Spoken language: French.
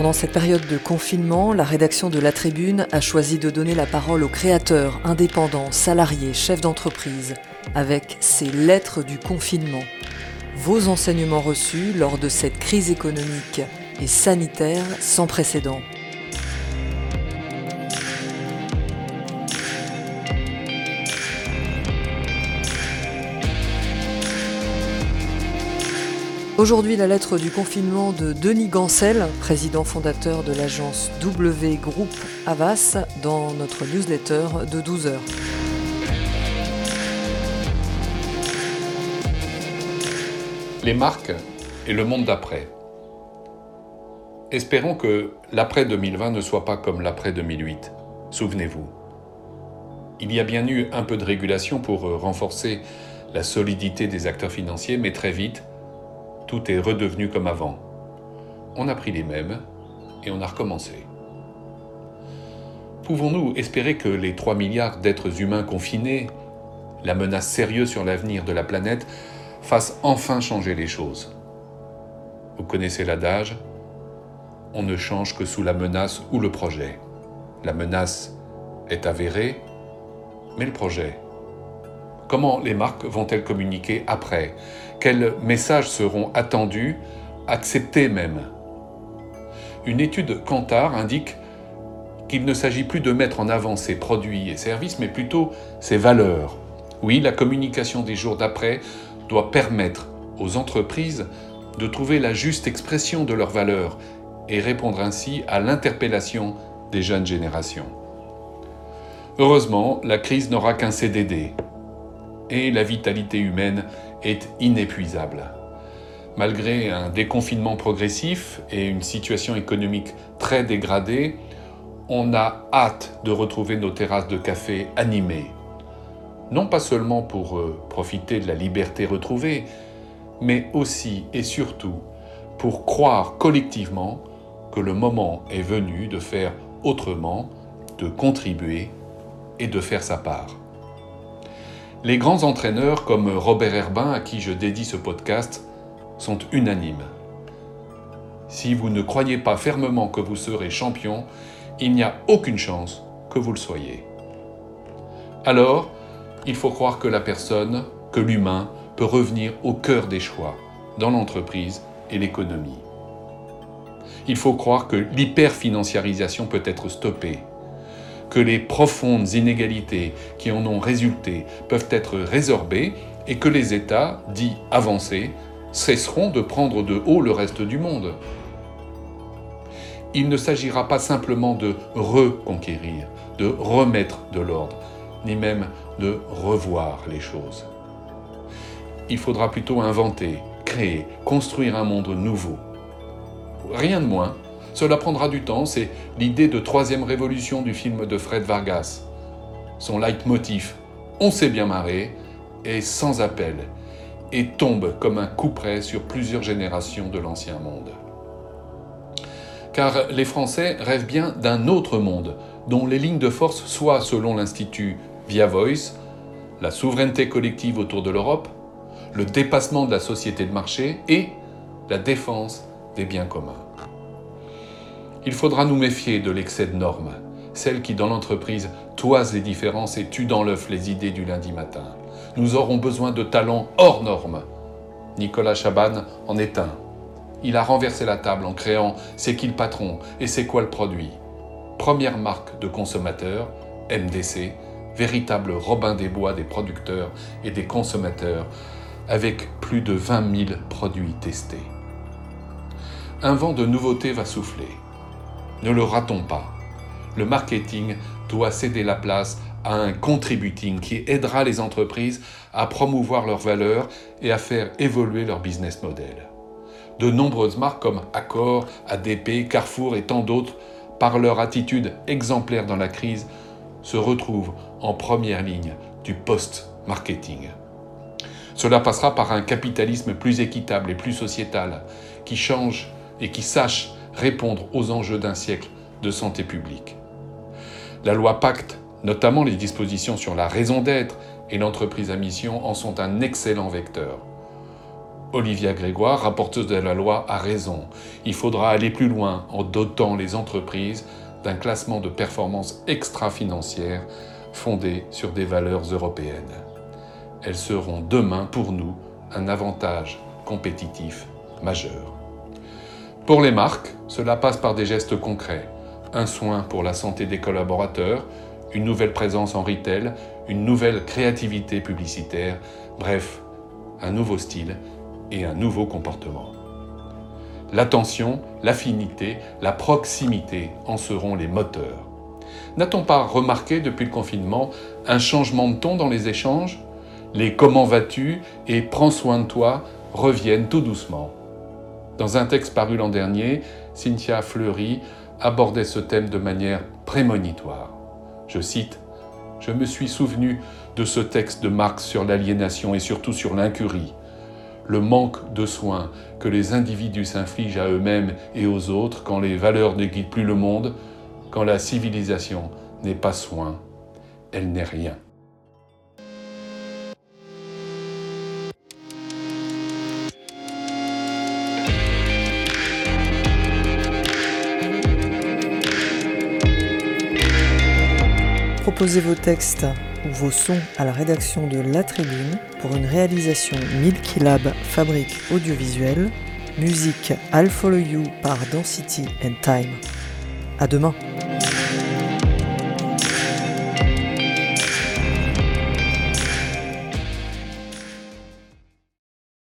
Pendant cette période de confinement, la rédaction de La Tribune a choisi de donner la parole aux créateurs, indépendants, salariés, chefs d'entreprise, avec ces lettres du confinement. Vos enseignements reçus lors de cette crise économique et sanitaire sans précédent. Aujourd'hui, la lettre du confinement de Denis Gancel, président fondateur de l'agence W Group Avas, dans notre newsletter de 12 heures. Les marques et le monde d'après. Espérons que l'après 2020 ne soit pas comme l'après 2008. Souvenez-vous. Il y a bien eu un peu de régulation pour renforcer la solidité des acteurs financiers, mais très vite, tout est redevenu comme avant. On a pris les mêmes et on a recommencé. Pouvons-nous espérer que les 3 milliards d'êtres humains confinés, la menace sérieuse sur l'avenir de la planète, fassent enfin changer les choses? Vous connaissez l'adage On ne change que sous la menace ou le projet. La menace est avérée, mais le projet Comment les marques vont-elles communiquer après? Quels messages seront attendus, acceptés même? Une étude Kantar indique qu'il ne s'agit plus de mettre en avant ses produits et services, mais plutôt ses valeurs. Oui, la communication des jours d'après doit permettre aux entreprises de trouver la juste expression de leurs valeurs et répondre ainsi à l'interpellation des jeunes générations. Heureusement, la crise n'aura qu'un CDD, et la vitalité humaine est inépuisable. Malgré un déconfinement progressif et une situation économique très dégradée, on a hâte de retrouver nos terrasses de café animées. Non pas seulement pour euh, profiter de la liberté retrouvée, mais aussi et surtout pour croire collectivement que le moment est venu de faire autrement, de contribuer et de faire sa part. Les grands entraîneurs comme Robert Herbin, à qui je dédie ce podcast, sont unanimes. Si vous ne croyez pas fermement que vous serez champion, il n'y a aucune chance que vous le soyez. Alors, il faut croire que la personne, que l'humain, peut revenir au cœur des choix, dans l'entreprise et l'économie. Il faut croire que l'hyperfinanciarisation peut être stoppée, que les profondes inégalités qui en ont résulté peuvent être résorbées et que les États, dits avancés, cesseront de prendre de haut le reste du monde. Il ne s'agira pas simplement de reconquérir, de remettre de l'ordre, ni même de revoir les choses. Il faudra plutôt inventer, créer, construire un monde nouveau. Rien de moins cela prendra du temps, c'est l'idée de troisième révolution du film de Fred Vargas. Son leitmotiv, on s'est bien marré, est sans appel et tombe comme un coup près sur plusieurs générations de l'ancien monde. Car les Français rêvent bien d'un autre monde, dont les lignes de force soient, selon l'Institut Via Voice, la souveraineté collective autour de l'Europe, le dépassement de la société de marché et la défense des biens communs. Il faudra nous méfier de l'excès de normes, celles qui dans l'entreprise toisent les différences et tuent dans l'œuf les idées du lundi matin. Nous aurons besoin de talents hors normes. Nicolas Chaban en est un. Il a renversé la table en créant C'est qui le patron et c'est quoi le produit? Première marque de consommateurs, MDC, véritable Robin des Bois des producteurs et des consommateurs, avec plus de 20 000 produits testés. Un vent de nouveautés va souffler. Ne le ratons pas. Le marketing doit céder la place à un contributing qui aidera les entreprises à promouvoir leurs valeurs et à faire évoluer leur business model. De nombreuses marques comme Accor, ADP, Carrefour et tant d'autres, par leur attitude exemplaire dans la crise, se retrouvent en première ligne du post-marketing. Cela passera par un capitalisme plus équitable et plus sociétal, qui change et qui sache répondre aux enjeux d'un siècle de santé publique. La loi Pacte, notamment les dispositions sur la raison d'être et l'entreprise à mission, en sont un excellent vecteur. Olivia Grégoire, rapporteuse de la loi, a raison. Il faudra aller plus loin en dotant les entreprises d'un classement de performance extra-financière fondé sur des valeurs européennes. Elles seront demain pour nous un avantage compétitif majeur. Pour les marques, cela passe par des gestes concrets. Un soin pour la santé des collaborateurs, une nouvelle présence en retail, une nouvelle créativité publicitaire, bref, un nouveau style et un nouveau comportement. L'attention, l'affinité, la proximité en seront les moteurs. N'a-t-on pas remarqué depuis le confinement un changement de ton dans les échanges? Les comment vas-tu et prends soin de toi reviennent tout doucement. Dans un texte paru l'an dernier, Cynthia Fleury abordait ce thème de manière prémonitoire. Je cite Je me suis souvenu de ce texte de Marx sur l'aliénation et surtout sur l'incurie le manque de soins que les individus s'infligent à eux-mêmes et aux autres quand les valeurs ne guident plus le monde, quand la civilisation n'est pas soin, elle n'est rien. Proposez vos textes ou vos sons à la rédaction de La Tribune pour une réalisation Milky Lab Fabrique Audiovisuelle, musique I'll Follow You par Density and Time. À demain!